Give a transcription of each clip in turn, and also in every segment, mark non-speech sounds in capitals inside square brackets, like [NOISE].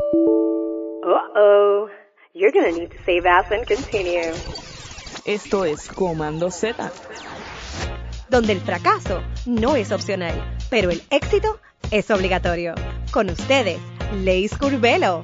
Uh-oh. You're gonna need to save as and continue. Esto es Comando Z. donde el fracaso no es opcional, pero el éxito es obligatorio. Con ustedes, Leis Curvelo.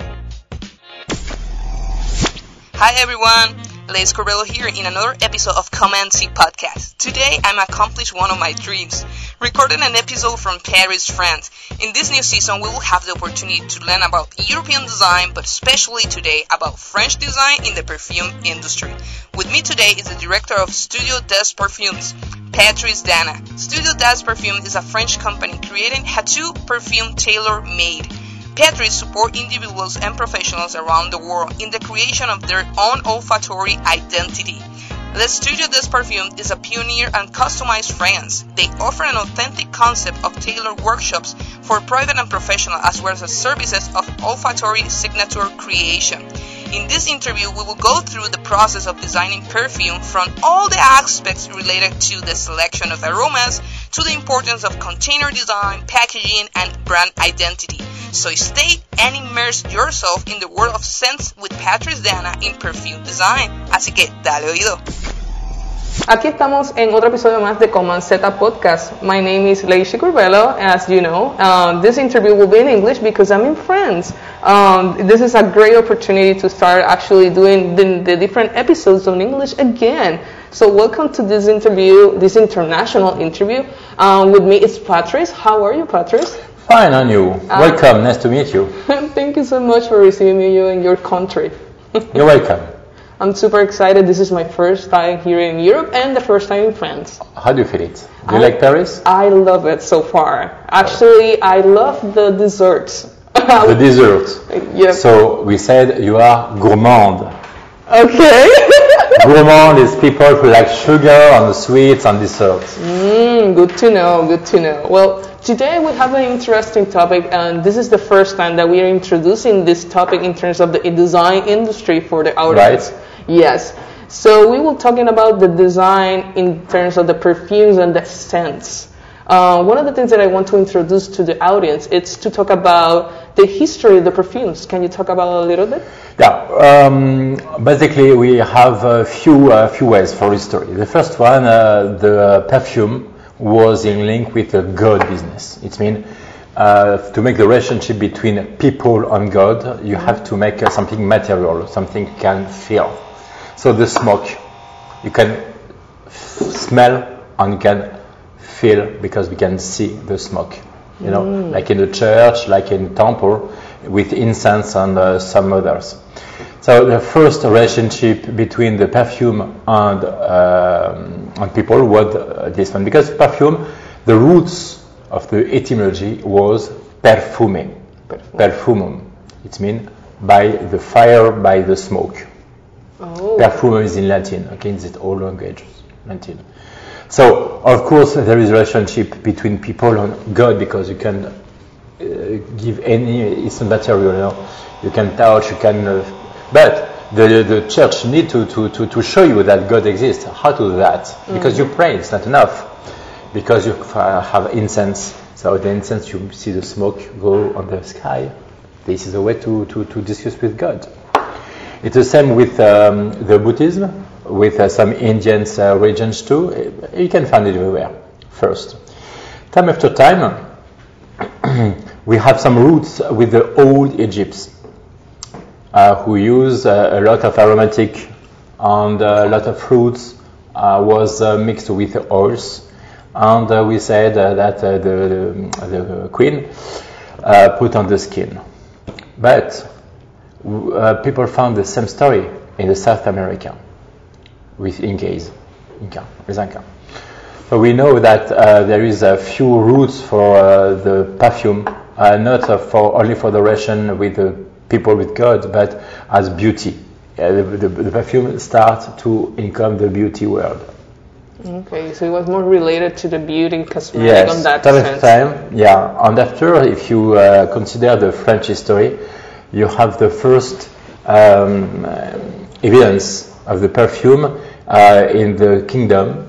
Hi everyone, Les Corbello here in another episode of Command C Podcast. Today I'm accomplished one of my dreams, recording an episode from Paris, France. In this new season we will have the opportunity to learn about European design, but especially today about French design in the perfume industry. With me today is the director of Studio des Parfums, Patrice Dana. Studio des Parfums is a French company creating Haute perfume tailor-made. Patrice support individuals and professionals around the world in the creation of their own olfactory identity. The Studio des Parfums is a pioneer and customized fragrance. They offer an authentic concept of tailored workshops for private and professional as well as services of olfactory signature creation. In this interview, we will go through the process of designing perfume from all the aspects related to the selection of aromas to the importance of container design, packaging, and brand identity. So stay and immerse yourself in the world of scents with Patrice Dana in perfume design. Así que dale oído. Aquí estamos en otro episodio más de Command Z Podcast. My name is Layshi Curbelo, as you know. Um, this interview will be in English because I'm in France. Um, this is a great opportunity to start actually doing the, the different episodes on English again. So welcome to this interview, this international interview. Um, with me is Patrice. How are you, Patrice? Fine, and you? welcome, nice to meet you. [LAUGHS] Thank you so much for receiving me in your country. You're welcome. I'm super excited. This is my first time here in Europe and the first time in France. How do you feel it? Do you I- like Paris? I love it so far. Actually, I love the desserts. [LAUGHS] The dessert. [LAUGHS] yes. So we said you are gourmand. okay. [LAUGHS] gourmand is people who like sugar and sweets and desserts. Mm, good to know. Good to know. Well, today we have an interesting topic, and this is the first time that we are introducing this topic in terms of the design industry for the audience. Right. Yes. So we will talking about the design in terms of the perfumes and the scents. Uh, one of the things that I want to introduce to the audience is to talk about the history of the perfumes. Can you talk about a little bit? Yeah, um, basically we have a few, few ways for history. The first one, uh, the perfume was in link with the God business. It means uh, to make the relationship between people and God, you have to make uh, something material, something can feel. So the smoke, you can smell and you can feel because we can see the smoke. You know, like in the church, like in temple, with incense and uh, some others. So the first relationship between the perfume and um, and people was uh, this one because perfume, the roots of the etymology was perfume, perfumum. It means by the fire, by the smoke. Oh. Is in Latin, okay, it's all languages, Latin. So, of course, there is a relationship between people and God because you can uh, give any, it's a material, you know, you can touch, you can, uh, but the, the church need to, to, to, to show you that God exists. How to do that? Because you pray, it's not enough. Because you uh, have incense, so the incense, you see the smoke go on the sky. This is a way to, to, to discuss with God. It's the same with um, the Buddhism, with uh, some Indian uh, regions too. You can find it everywhere. First, time after time, [CLEARS THROAT] we have some roots with the old Egypts, uh, who use uh, a lot of aromatic and a lot of fruits uh, was uh, mixed with oils. And we said that the, the queen put on the skin. But uh, people found the same story in the South America with Incas, Inca, with Inca. So we know that uh, there is a few roots for uh, the perfume, uh, not uh, for only for the relation with the people with God, but as beauty. The, the, the perfume starts to income the beauty world. Okay, so it was more related to the beauty cosmetic Yes, on that time sense. time, yeah. And after, if you uh, consider the French history, you have the first um, evidence of the perfume uh, in the kingdom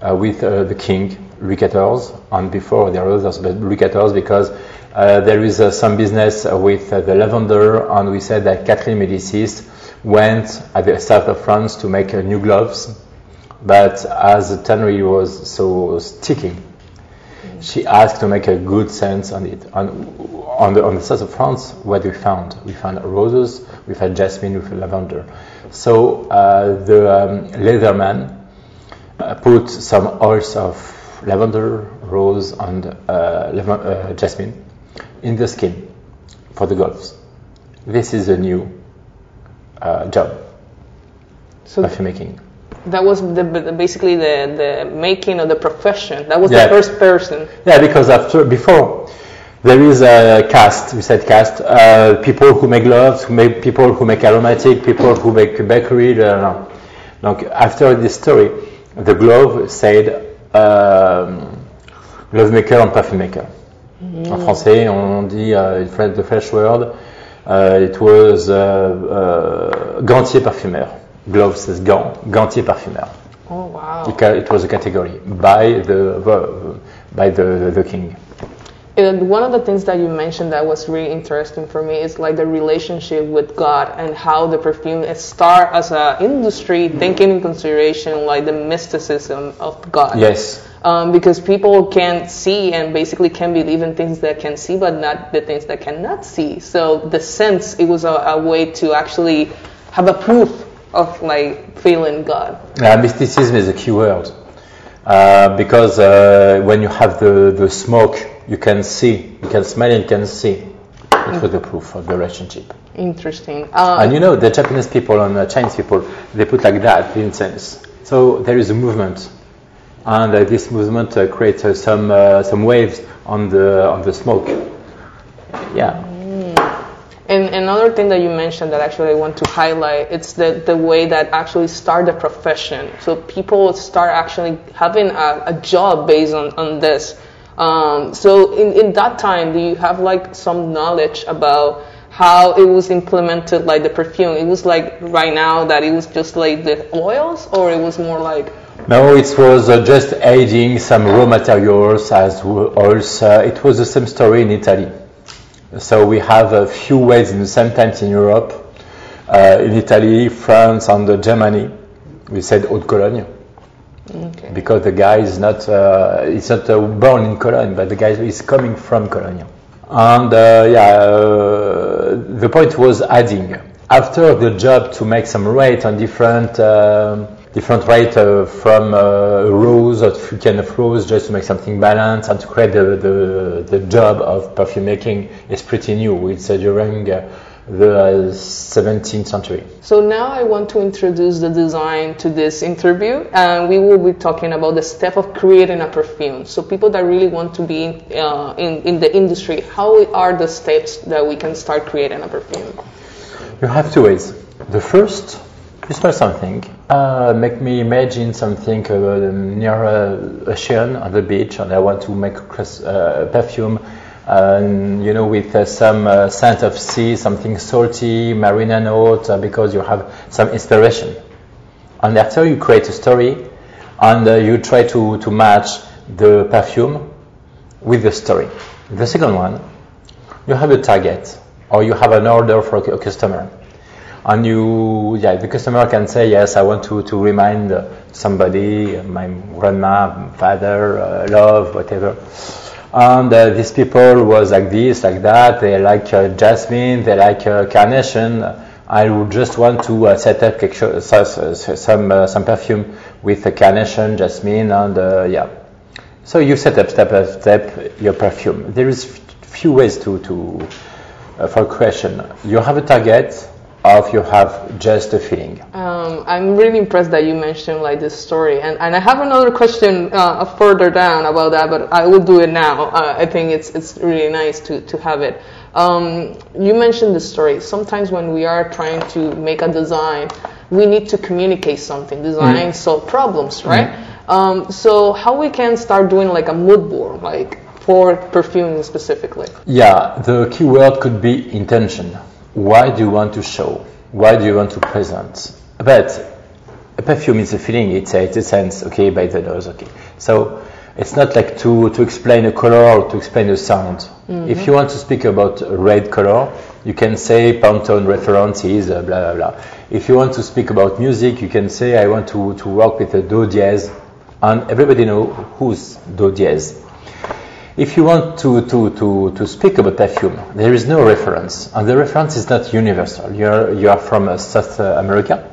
uh, with uh, the king XIV, and before there are others, but XIV because uh, there is uh, some business with uh, the lavender, and we said that Catherine Medicis went at the south of France to make new gloves, but as the tannery was so sticky, she asked to make a good sense on it. On, on the on the south of France, what we found, we found roses, we found jasmine, we found lavender. So uh, the um, leatherman uh, put some oils of lavender, rose, and uh, uh, jasmine in the skin for the gloves. This is a new uh, job, So making. that was the, the- basically the, the making of the profession. That was Yeah. the first person. Yeah, because after before there is a caste. We said caste. Uh, people who make gloves, who make people who make aromatic, people who make bakery. Know. Donc after this story, the glove said um, glove maker and perfume maker. En français, on dit uh, in French, the French word. Uh, it was uh, uh, gantier parfumeur. Glove says gant, gantier parfumeur. Oh wow. It was a category by the by the, the king. And one of the things that you mentioned that was really interesting for me is like the relationship with God and how the perfume is start as an industry taking in consideration like the mysticism of God. Yes. Um, because people can see and basically can believe in things that can see, but not the things that cannot see. So the sense it was a, a way to actually have a proof of like feeling God. Uh, mysticism is a key word uh, because uh, when you have the, the smoke, you can see, you can smell, and you can see. It was the proof of the relationship. Interesting. Uh, And you know, the Japanese people and the Chinese people, they put like that the incense. So there is a movement, and uh, this movement uh, creates uh, some uh, some waves on the on the smoke. Yeah. And another thing that you mentioned that actually I want to highlight, it's the, the way that actually start the profession. So people start actually having a, a job based on, on this. Um, so in, in that time, do you have like some knowledge about how it was implemented, like the perfume? It was like right now that it was just like the oils or it was more like, No, it was uh, just adding some raw materials as oils. Uh, it was the same story in Italy. So we have a few ways in the same times in Europe, uh, in Italy, France, and uh, Germany. We said Haute Cologne okay. because the guy is not uh, he's not uh, born in Cologne, but the guy is coming from Cologne. And uh, yeah, uh, the point was adding after the job to make some rate on different um different rate uh, from uh, rose or few kind of rose just to make something balanced and to create the, the, the job of perfume making is pretty new. It's uh, during uh, the uh, 17th century. So now I want to introduce the design to this interview, and we will be talking about the step of creating a perfume. So people that really want to be uh, in in the industry, how are the steps that we can start creating a perfume? You have two ways. The first, you smell something. Uh, make me imagine something uh, near a ocean on the beach, and I want to make a uh, perfume, and you know, with uh, some uh, scent of sea, something salty, marina note, uh, because you have some inspiration. And after you create a story, and you try to, to match the perfume with the story. The second one, you have a target or you have an order for a customer and you yeah the customer can say yes i want to, to remind somebody my grandma father uh, love whatever and uh, these people was like this like that. They like uh, jasmine. They like uh, carnation. I would just want to uh, set up some uh, some perfume with carnation jasmine and uh, yeah. So you set up step by step your perfume. There is few ways to, to for creation. You have a target, or you have just a feeling. Um, I'm really impressed that you mentioned like this story, and, and I have another question uh, further down about that, but I will do it now. Uh, I think it's it's really nice to, to have it. Um, you mentioned the story. Sometimes when we are trying to make a design, we need to communicate something. Design solve problems, right? Um, so how we can start doing like a mood board, like for perfume specifically. Yeah, the key word could be intention. Why do you want to show? Why do you want to present? But a perfume is a feeling. It's a, it's a sense. Okay, by the nose. Okay. So It's not like to, to explain a color or to explain a sound. If you want to speak about a red color, you can say Pantone references, uh, blah, blah, blah. If you want to speak about music, you can say, I want to, to work with a do dièse, and everybody know who's do dièse. If you want to, to, to, to speak about perfume, there is no reference, and the reference is not universal. You are, you are from uh, South uh, America,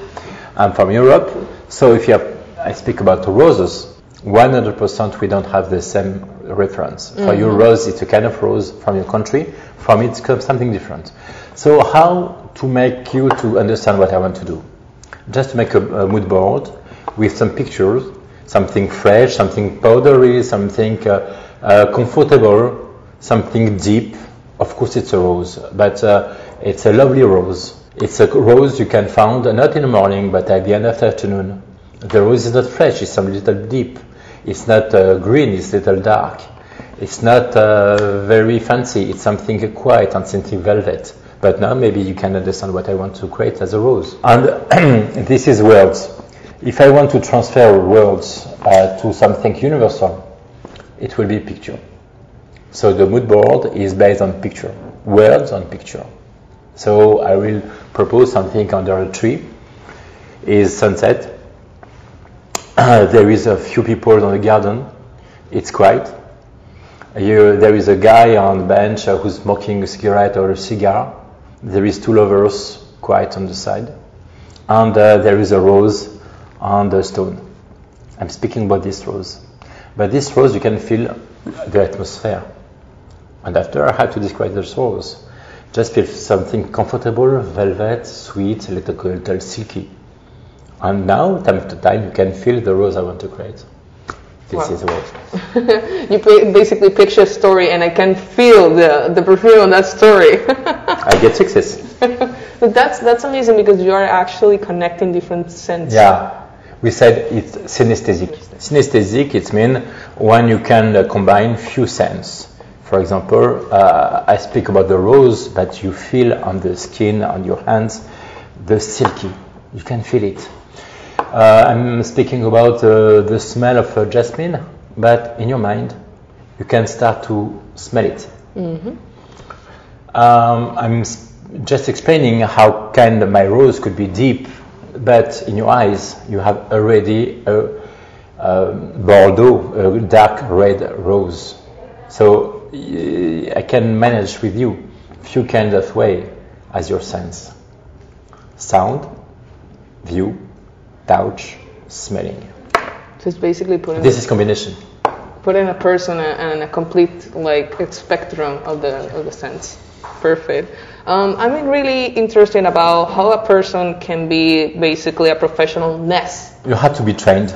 I'm from Europe, so if you have, I speak about roses, 100% we don't have the same reference. For you, rose, it's a kind of rose from your country, from it comes something different. So how to make you to understand what I want to do? Just to make a, a mood board with some pictures, something fresh, something powdery, something uh, uh, comfortable, something deep. Of course, it's a rose, but uh, it's a lovely rose. It's a rose you can find not in the morning, but at the end of the afternoon. The rose is not fresh; it's a little deep. It's not uh, green; it's a little dark. It's not uh, very fancy. It's something quiet and something velvet. But now maybe you can understand what I want to create as a rose. And [CLEARS THROAT] this is words. If I want to transfer words uh, to something universal, it will be picture. So the mood board is based on picture, words on picture. So I will propose something under a tree. Is sunset. [COUGHS] there is a few people on the garden. It's quiet. You, there is a guy on the bench who's smoking a cigarette or a cigar. There is two lovers quiet on the side, and uh, there is a rose on the stone. I'm speaking about this rose, but this rose you can feel the atmosphere. And after I had to describe the rose, just feel something comfortable, velvet, sweet, a little, little silky. And now, time to time, you can feel the rose I want to create. This Wow. is rose. [LAUGHS] you basically picture a story, and I can feel the, the perfume on that story. [LAUGHS] I get success. but [LAUGHS] that's that's amazing because you are actually connecting different senses. Yeah, we said it's synesthetic. Synesthetic, it means when you can combine few sense. For example, uh, I speak about the rose, but you feel on the skin, on your hands, the silky. You can feel it. Uh, I'm speaking about uh, the smell of uh, jasmine, but in your mind, you can start to smell it. Um, I'm just explaining how kind of my rose could be deep, but in your eyes you have already a, a Bordeaux, a dark red rose. So uh, I can manage with you few kind of way as your sense: sound, view, touch, smelling. So it's basically putting This is combination. putting a person and a complete like spectrum of the of the sense. Perfect. Um, I'm really interested about how a person can be basically a professional nose. you had to be trained.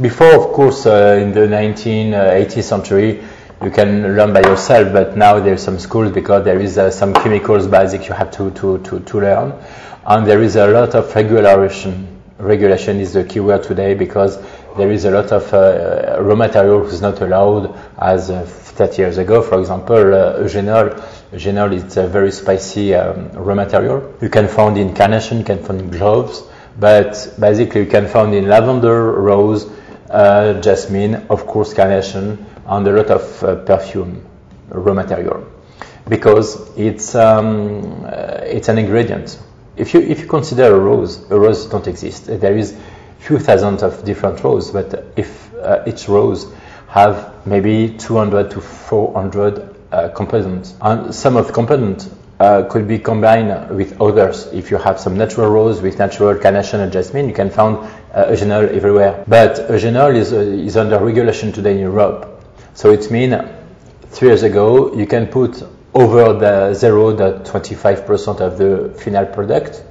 Before, of course, uh, in the 1980th century, you can learn by yourself, but now there's some schools because there is uh, some chemicals basic you have to, to, to, to learn. And there is a lot of regulation. Regulation is the key word today because there is a lot of uh, raw material who's not allowed as uh, 30 years ago. For example, uh, eugenol. Eugenol it's a very spicy um, raw material. You can find in carnation, you can find in cloves, but basically you can find in lavender, rose, uh, jasmine, of course carnation, and a lot of uh, perfume raw material because it's um, uh, it's an ingredient. If you if you consider a rose, a rose don't exist. There is few thousands of different roses, but if uh, each rose have maybe 200 to 400 uh, components, and some of the components uh, could be combined with others. If you have some natural rose with natural carnation and jasmine, you can find uh, eugenol everywhere. But eugenol is, uh, is under regulation today in Europe. So it means three years ago, you can put over the 0.25% of the final product.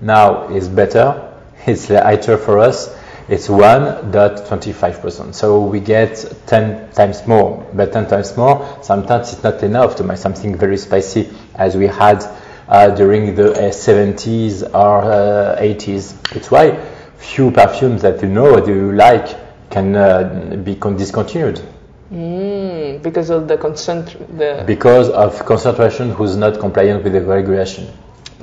Now it's better, it's lighter for us, it's 1.25%. So we get 10 times more, but 10 times more, sometimes it's not enough to make something very spicy as we had uh, during the uh, 70s or uh, 80s. It's why few perfumes that you know, that you like, can uh, be con- discontinued Mm, because of the concentr the because of concentration who's not compliant with the regulation.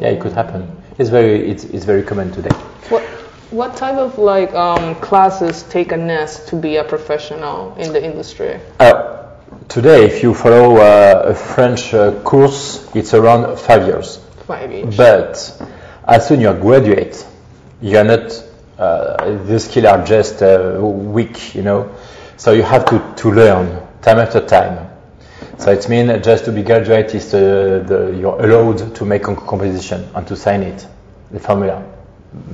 Yeah, it could happen. It's very, it's, it's very common today. what What type of like um, classes take a nest to be a professional in the industry? Uh, today, if you follow uh, a French uh, course, it's around five years. Five years. But as soon you graduate, you are not, uh, the skills are just uh, weak, you know. So you have to, to learn time after time. So it means just to be graduate is the, the, you're allowed to make a composition and to sign it, the formula.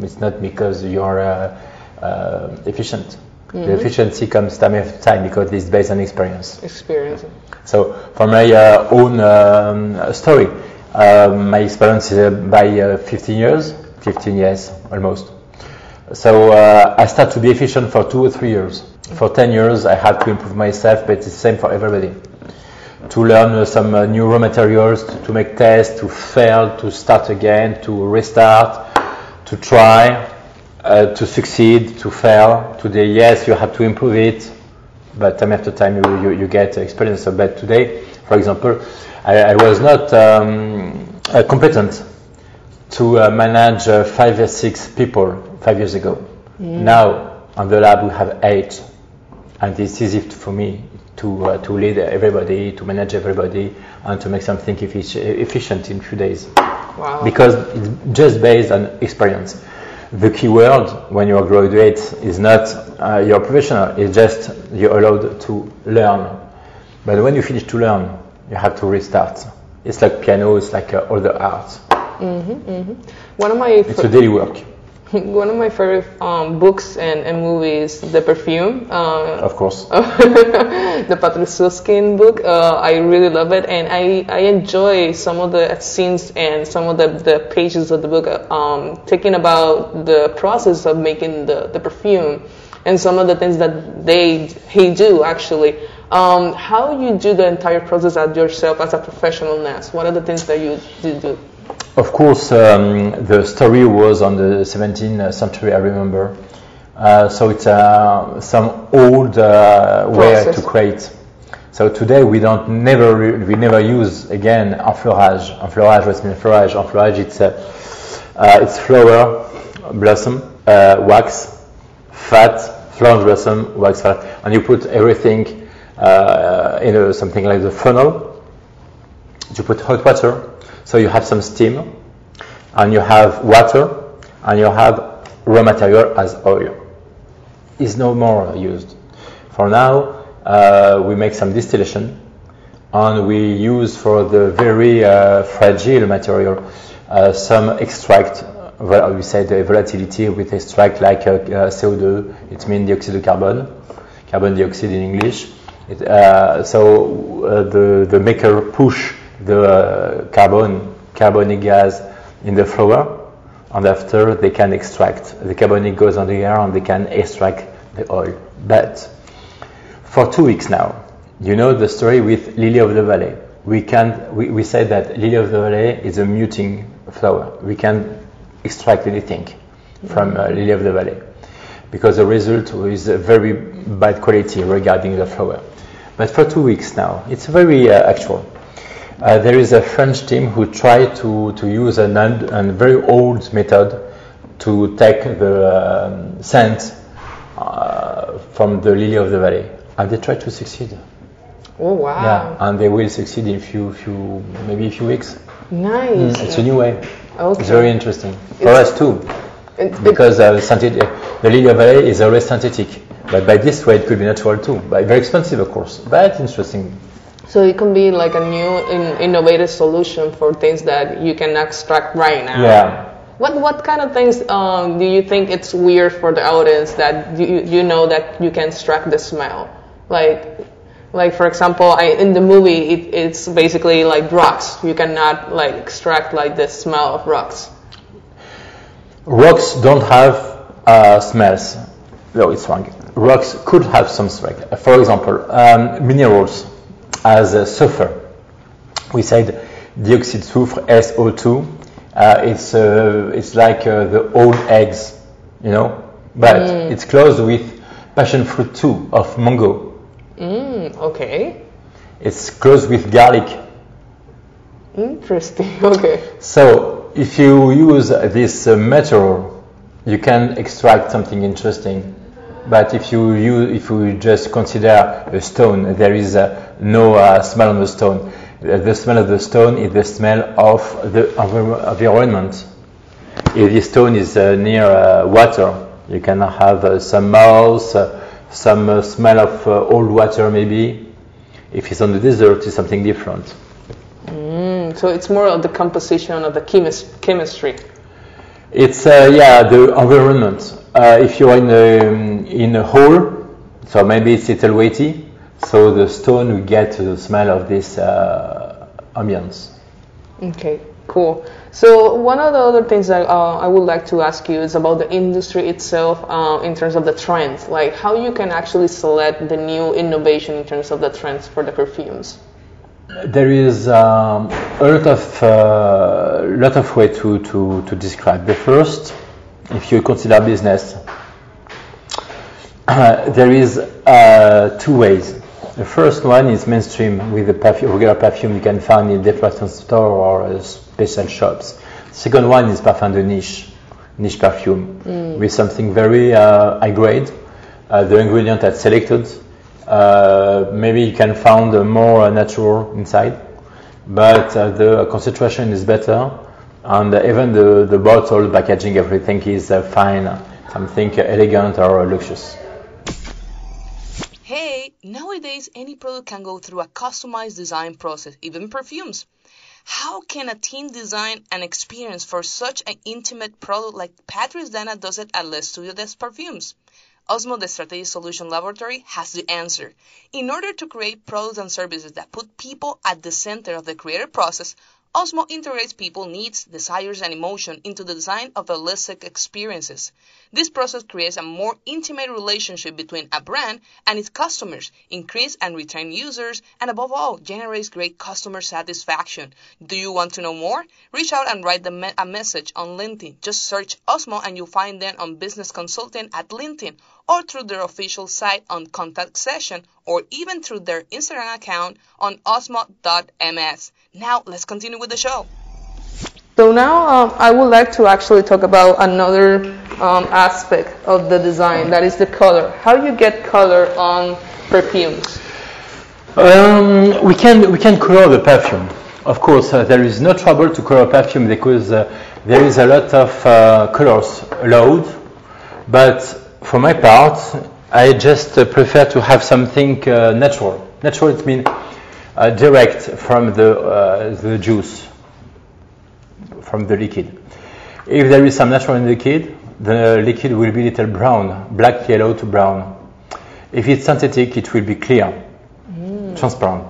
It's not because you're uh, uh, efficient. The efficiency comes time after time because it's based on experience. Experience. So for my uh, own um, story, uh, my experience is uh, by uh, 15 years, 15 years almost. So uh, I start to be efficient for two or three years. For 10 years, I had to improve myself, but it's the same for everybody. To learn uh, some uh, new raw materials, to, to make tests, to fail, to start again, to restart, to try, uh, to succeed, to fail. Today, yes, you have to improve it, but time after time you, you, you get experience. So, but today, for example, I, I was not um, uh, competent to uh, manage uh, five or six people five years ago. Now on the lab we have eight, and it's easy for me to uh, to lead everybody, to manage everybody, and to make something effic- efficient in few days Wow. because it's just based on experience. The key word when you are graduate is not uh, you're professional, it's just you're allowed to learn. But when you finish to learn, you have to restart. It's like piano, it's like uh, the arts. one of my It's a daily work, [LAUGHS] one of my favorite um, books and, and movies, The Perfume. Uh, of course. [LAUGHS] the Patrick Süskind book. Uh, I really love it, and I, I enjoy some of the scenes and some of the, the pages of the book, um, talking about the process of making the, the perfume and some of the things that they he do actually. Um, how you do the entire process at yourself as a professional nose? What are the things that you do? Of course, um, the story was on the 17th century, I remember. Uh, so it's uh, some old uh, way to create. So today we don't never re- we never use again enfleurage. Enfleurage, what's mean enfleurage? Enfleurage it's uh, uh, it's flower, blossom, uh, wax, fat, flower blossom, wax, fat, and you put everything uh, in a, something like the funnel you put hot water, so you have some steam, and you have water, and you have raw material as oil. Is no more used. For now, uh, we make some distillation, and we use for the very uh, fragile material uh, some extract. Well, we say the volatility with extract like uh, uh, CO2. It means dioxide de carbone, carbon dioxide in English. It, uh, so the the maker push the uh, carbon carbonic gas in the flower, and after they can extract the carbonic goes on the air and they can extract the oil. But for two weeks now, you know the story with lily of the valley. We can we, we say that lily of the valley is a muting flower. We can extract anything from uh, lily of the valley because the result is a very bad quality regarding the flower. But for two weeks now, it's very uh, actual. Uh, there is a French team who tried to, to use an, un- a very old method to take the um, scent uh, from the lily of the valley, and they tried to succeed. Oh wow! Yeah, and they will succeed in few, few, maybe a few weeks. Nice. It's a new way. Okay. It's very interesting for It's- us too, It- it- because uh, synthetic, the lily of the valley is always synthetic, but by this way it could be natural too. But very expensive, of course, but interesting. So it can be like a new in, innovative solution for things that you can extract right now. Yeah. What what kind of things um, do you think it's weird for the audience that you you know that you can extract the smell? Like like for example, I, in the movie it, it's basically like rocks. You cannot like extract like the smell of rocks. Rocks don't have uh, smells. No, it's wrong. Rocks could have some smell. For example, um, minerals as uh, sulfur. We said dioxide sulfur SO2. Uh, it's uh, it's like uh, the old eggs, you know, but it's closed with passion fruit too of mango. Mm, okay, It's closed with garlic. interesting. [LAUGHS] Okay. So if you use this uh, material you can extract something interesting. But if you, you if you just consider a stone, there is uh, no uh, smell on the stone. The smell of the stone is the smell of the envir- environment. If the stone is uh, near uh, water, you can have uh, some mouse, uh, some uh, smell of uh, old water maybe. If it's on the desert, it's something different. Mm, so it's more of the composition of the chemis- chemistry. It's uh, yeah the environment. Uh, if you're in a in a hole, so maybe it's a little weighty, so the stone will get the smell of this uh, ambience. Okay, cool. So one of the other things that uh, I would like to ask you is about the industry itself uh, in terms of the trends, like how you can actually select the new innovation in terms of the trends for the perfumes. There is um, a lot of uh, lot of way to, to, to describe. The first, if you consider business, [CLEARS THROAT] there is uh, two ways. The first one is mainstream with the perfume, regular perfume you can find in department store or uh, special shops. Second one is parfum de niche, niche perfume with something very uh, high grade. Uh, the ingredient are selected. Uh, maybe you can find uh, more uh, natural inside, but uh, the concentration is better, and even the, the bottle packaging, everything is uh, fine, something elegant or luxurious. Hey, nowadays any product can go through a customized design process, even perfumes. How can a team design an experience for such an intimate product like Patrice Dana does it at Les Studio des Parfums? Ozmo, the Strategic Solution Laboratory, has the answer. In order to create products and services that put people at the center of the creative process, Ozmo integrates people's needs, desires, and emotion into the design of holistic experiences. This process creates a more intimate relationship between a brand and its customers, increase and retain users, and above all, generates great customer satisfaction. Do you want to know more? Reach out and write them a message on LinkedIn. Just search Ozmo and you'll find them on Business Consulting at LinkedIn or through their official site on Contact Session or even through their Instagram account on osmo.ms. Now, let's continue with the show. So now um, I would like to actually talk about another um, aspect of the design, that is the color. How you get color on perfumes? Um, we can we can color the perfume. Of course, uh, there is no trouble to color perfume because uh, there is a lot of uh, colors allowed. But for my part, I just uh, prefer to have something uh, natural. Natural it means uh, direct from the the juice, from the liquid. If there is some natural in the liquid, the liquid will be little brown, black yellow to brown. If it's synthetic, it will be clear transparent.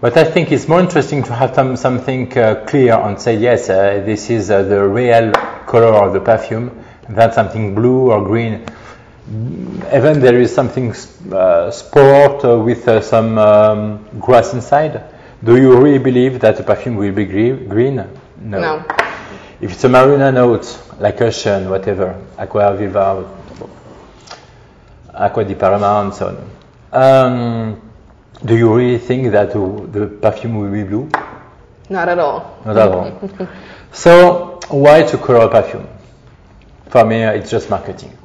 But I think it's more interesting to have some, something uh, clear and say, yes, uh, this is uh, the real color of the perfume, than something blue or green. Even there is something uh, sport uh, with uh, some um, grass inside. Do you really believe that the perfume will be green? No. No. If it's a marina note, like ocean, whatever, aqua viva, Acqua di Parma, and so on. Um, do you really think that the perfume will be blue? Not at all. Not at all. [LAUGHS] so why to color perfume? For me, uh, it's just marketing.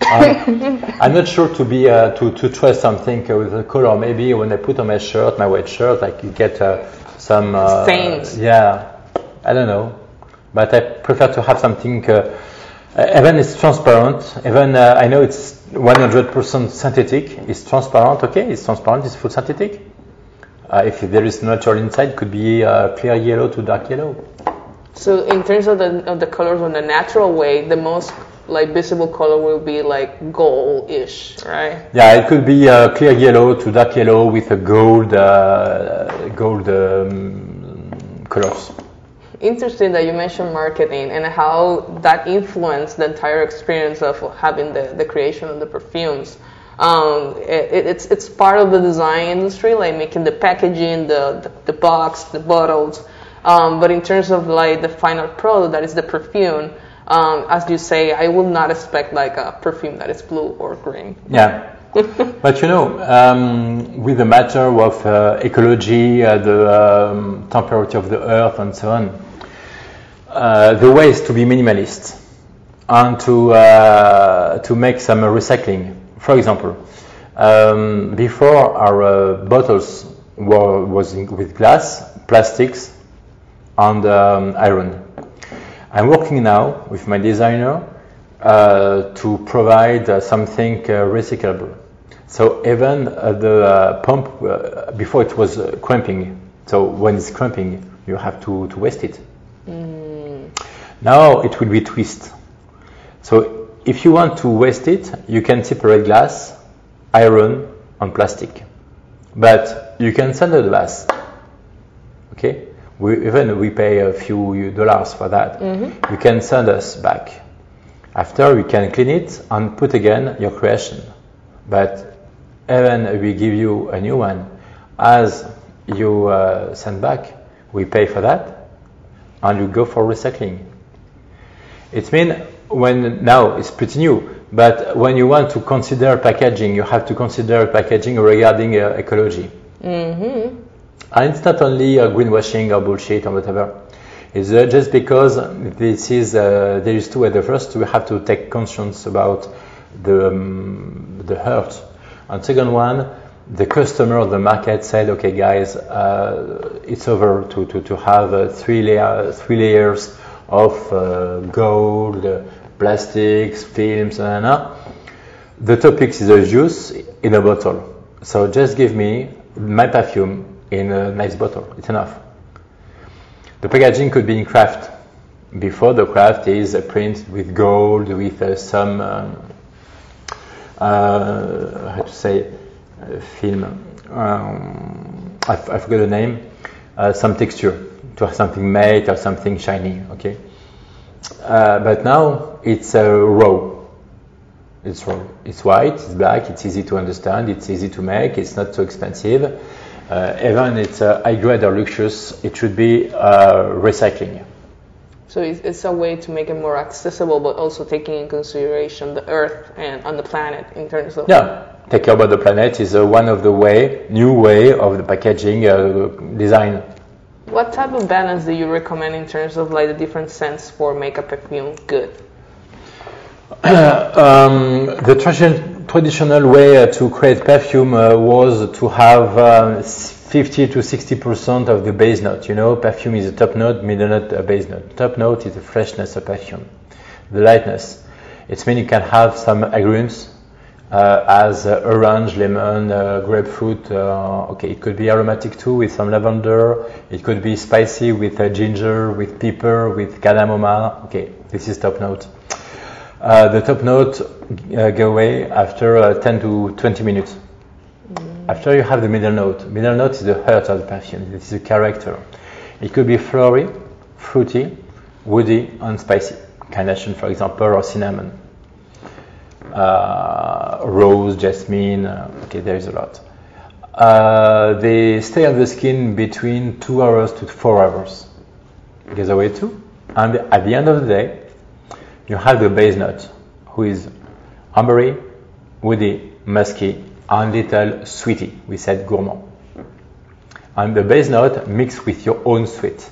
I'm, [LAUGHS] I'm not sure to be uh, to to trust something uh, with a color. Maybe when I put on my shirt, my white shirt, like you get uh, some uh, Stains. Yeah, I don't know, but I prefer to have something. Uh, uh, even it's transparent. Even uh, I know it's 100% synthetic. It's transparent. Okay, it's transparent. It's full synthetic. Uh, if there is natural inside, it could be uh, clear yellow to dark yellow. So in terms of the of the colors on the natural way, the most like visible color will be like gold-ish, right? Yeah, it could be uh, clear yellow to dark yellow with a gold uh, gold um, colors. Interesting that you mentioned marketing and how that influenced the entire experience of having the, the creation of the perfumes. Um, it, it's it's part of the design industry, like making the packaging, the the, the box, the bottles. Um, but in terms of like the final product, that is the perfume. Um, as you say, I will not expect like a perfume that is blue or green. Yeah. But you know, um, with the matter of uh, ecology, uh, the um, temperature of the earth, and so on, uh, the way is to be minimalist. and to uh, to make some recycling. For example, um, before our uh, bottles were was in, with glass, plastics, and um, iron. I'm working now with my designer uh, to provide uh, something uh, recyclable. So even uh, the uh, pump uh, before it was uh, cramping. So when it's cramping, you have to, to waste it. Now it will be twist. So if you want to waste it, you can separate glass, iron, and plastic. But you can sell the glass. Okay? We, even we pay a few dollars for that. You can send us back. After we can clean it and put again your creation. But even we give you a new one, as you uh, send back, we pay for that, and you go for recycling. It means when now it's pretty new, but when you want to consider packaging, you have to consider packaging regarding uh, ecology. Mm-hmm. And it's not only uh, greenwashing or bullshit or whatever. It's uh, just because this is uh, there is two ways. The first, we have to take conscience about the um, the hurt, and second one, the customer of the market said, okay, guys, uh, it's over to to, to have uh, three layer three layers of uh, gold, uh, plastics, films, and uh, the topic is a juice in a bottle. So just give me my perfume in a nice bottle. It's enough. The packaging could be in craft. Before the craft is a print with gold, with uh, some, um, uh, how to say, film. Um, I, forgot the name. Uh, some texture to have something matte or something shiny. Okay. Uh, but now it's uh, raw. It's raw. It's white. It's black. It's easy to understand. It's easy to make. It's not so expensive. Uh, even it's uh, high grade or luxurious, it should be recycling. So it's, it's a way to make it more accessible, but also taking in consideration the Earth and on the planet in terms of Yeah, take care about the planet is uh, one of the way, new way of the packaging uh, design. What type of balance do you recommend in terms of like the different scents for make a perfume good? [COUGHS] um, the tradi- traditional way uh, to create perfume uh, was to have uh, 50 to 60 percent of the base note. You know, perfume is a top note, middle note, a base note. Top note is the freshness of perfume, the lightness. It means you can have some agrumes uh, as uh, orange, lemon, uh, grapefruit. Uh, okay, it could be aromatic too with some lavender. It could be spicy with uh, ginger, with pepper, with cardamom. Okay, this is top note. Uh, the top note go away after uh, 10 to 20 minutes. After you have the middle note, middle note is the heart of the perfume. This is the character. It could be flowery, fruity, woody, and spicy. Carnation, for example, or cinnamon. Uh, rose, jasmine. Uh, okay, there is a lot. Uh, they stay on the skin between two hours to four hours. Goes away too. And at the end of the day, you have the base note, who is ambery, woody, musky, and little sweety. We said gourmand. And the base note mixed with your own sweet.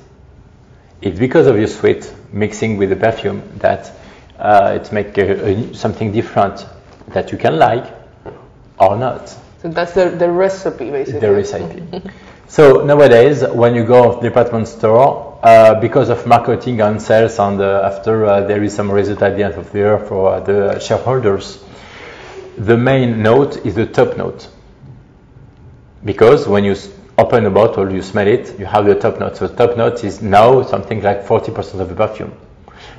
It's because of your sweet mixing with the perfume that uh, it makes something different that you can like or not. So that's the, the recipe basically. The recipe. [LAUGHS] so nowadays, when you go to department store, uh, because of marketing and sales, and uh, after uh, there is some result at the end of the year for uh, the shareholders, the main note is the top note. Because when you open a bottle, you smell it, you have the top note. So top note is now something like 40% of the perfume.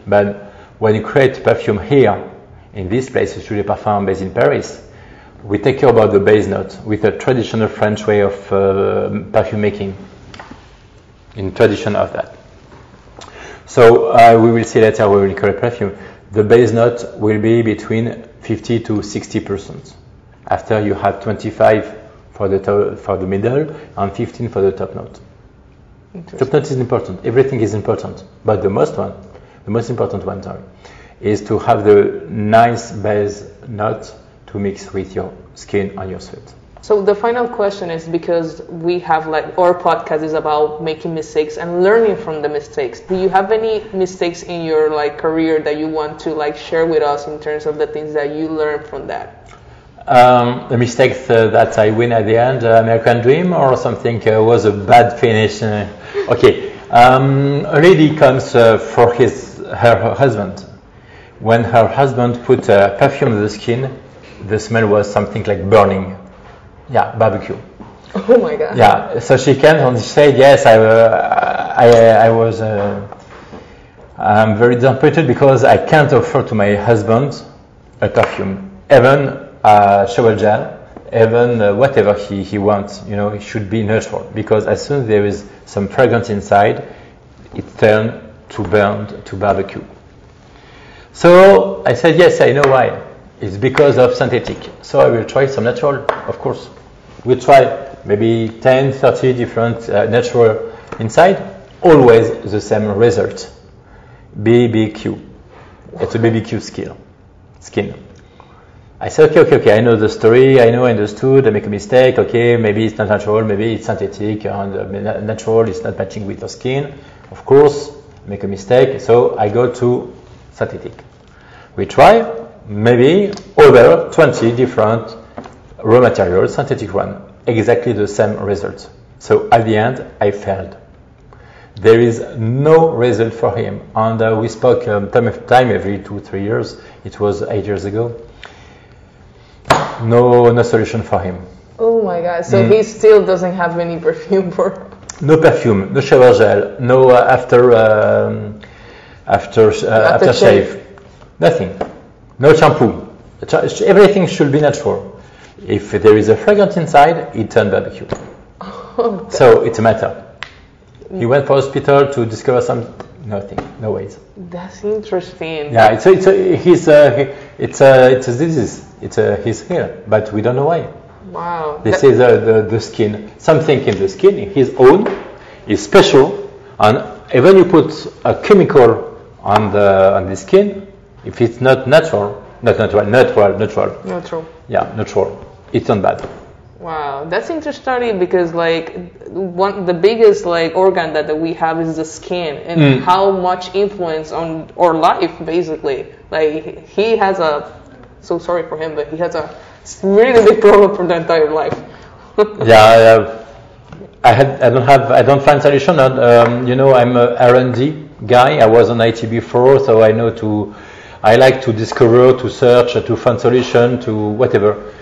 But when you create perfume here, in this place, Studio Parfum based in Paris, we take care about the base note with a traditional French way of uh, perfume making, in tradition of that. So uh, we will see later when we create perfume. The base note will be between 50 to 60 percent. After you have 25 for the to- for the middle and 15 for the top note. Top note is important. Everything is important, but the most one, the most important one, sorry, is to have the nice base note to mix with your skin and your sweat. So the final question is because we have like our podcast is about making mistakes and learning from the mistakes. Do you have any mistakes in your like career that you want to like share with us in terms of the things that you learned from that? Um, the mistake uh, that I win at the end, uh, American Dream, or something uh, was a bad finish. Uh, okay, um, a lady comes uh, for his her, her husband. When her husband put uh, perfume on the skin, the smell was something like burning. Yeah, barbecue. Oh my god. Yeah, so she came and she said, yes, I, uh, I, I was, uh, I'm very disappointed because I can't offer to my husband a perfume, even a shower gel, even uh, whatever he, he wants, you know, it should be neutral because as soon as there is some fragrance inside, it turns to burn to barbecue. So I said, yes, I know why. It's because of synthetic. So I will try some natural, of course. We'll try maybe 10, 30 different uh, natural inside, always the same result. BBQ. It's a BBQ skill, skin. I said, okay, okay, okay, I know the story, I know, I understood, I make a mistake, okay, maybe it's not natural, maybe it's synthetic, and uh, natural is not matching with the skin. Of course, make a mistake, so I go to synthetic. We try maybe over 20 different raw materials, synthetic one, exactly the same result. So at the end, I failed. There is no result for him, and uh, we spoke um, time after time, every two, three years. It was eight years ago. No, no solution for him. Oh my god. So he still doesn't have any perfume for. [LAUGHS] No perfume, no shower gel, no uh, after um, after uh, after shave, nothing, no shampoo. Everything should be natural. If there is a fragrance inside, it turns barbecue. so it's a matter. He went for hospital to discover some nothing, no ways. That's interesting. Yeah, it's a, it's a, he's a, he- it's a, it's a disease. It's a, he's here, but we don't know why. Wow. They That- say the, uh, the, the skin, something in the skin, his own, is special, and even you put a chemical on the on the skin, if it's not natural, not natural, natural, natural, Natural. yeah, natural, it's not bad. Wow, that's interesting because like one the biggest like organ that, that we have is the skin and Mm. how much influence on our life basically. Like he has a so sorry for him, but he has a really big problem for the entire life. [LAUGHS] Yeah, uh, I had, I don't have, I don't find solution. Um, you know, I'm a R&D guy. I was on IT before, so I know to, I like to discover, to search, to find solution, to whatever.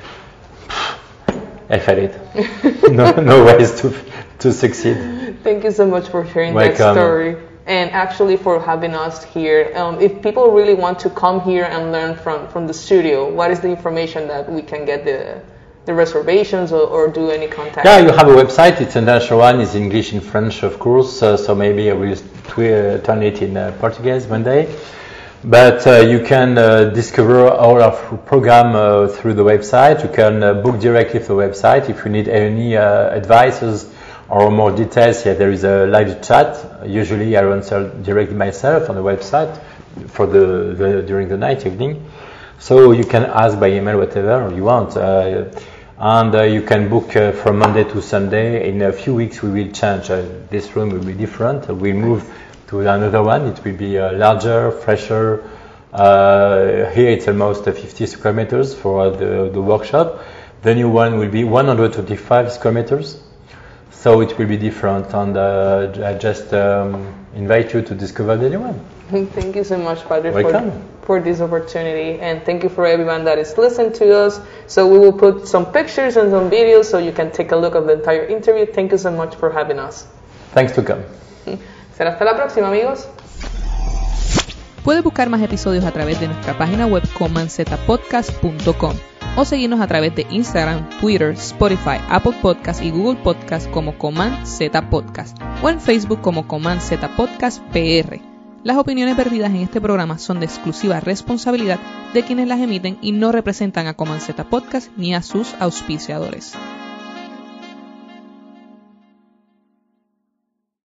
I failed it. [LAUGHS] no, no ways to to succeed. Thank you so much for sharing that story and actually for having us here. Um, if people really want to come here and learn from, from the studio, what is the information that we can get the the reservations or, or do any contact? Yeah, you have a website. It's international one. It's English and French, of course. Uh, so maybe I will uh, turn it in uh, Portuguese one day. But uh, you can uh, discover all our program uh, through the website. You can uh, book directly through the website. If you need any uh, advices or more details, yeah, there is a live chat. Usually, I answer directly myself on the website for the, the during the night, evening. So you can ask by email whatever you want. Uh, and you can book from Monday to Sunday. In a few weeks, we will change. This room will be different. We'll move to another one. It will be uh, larger, fresher. Uh, here it's almost uh, 50 square meters for the, the workshop. The new one will be 125 square meters. So it will be different. And uh, I just um, invite you to discover the new one. [LAUGHS] Thank you so much, Padre, for, for this opportunity. And thank you for everyone that is listening to us. So we will put some pictures and some videos so you can take a look of the entire interview. Thank you so much for having us. Thanks to come. [LAUGHS] Será hasta la próxima, amigos. Puedes buscar más episodios a través de nuestra página web comanzetapodcast.com o seguirnos a través de Instagram, Twitter, Spotify, Apple Podcast y Google Podcast como Coman Z Podcast o en Facebook como Coman Z Podcast PR. Las opiniones vertidas en este programa son de exclusiva responsabilidad de quienes las emiten y no representan a Coman Z Podcast ni a sus auspiciadores.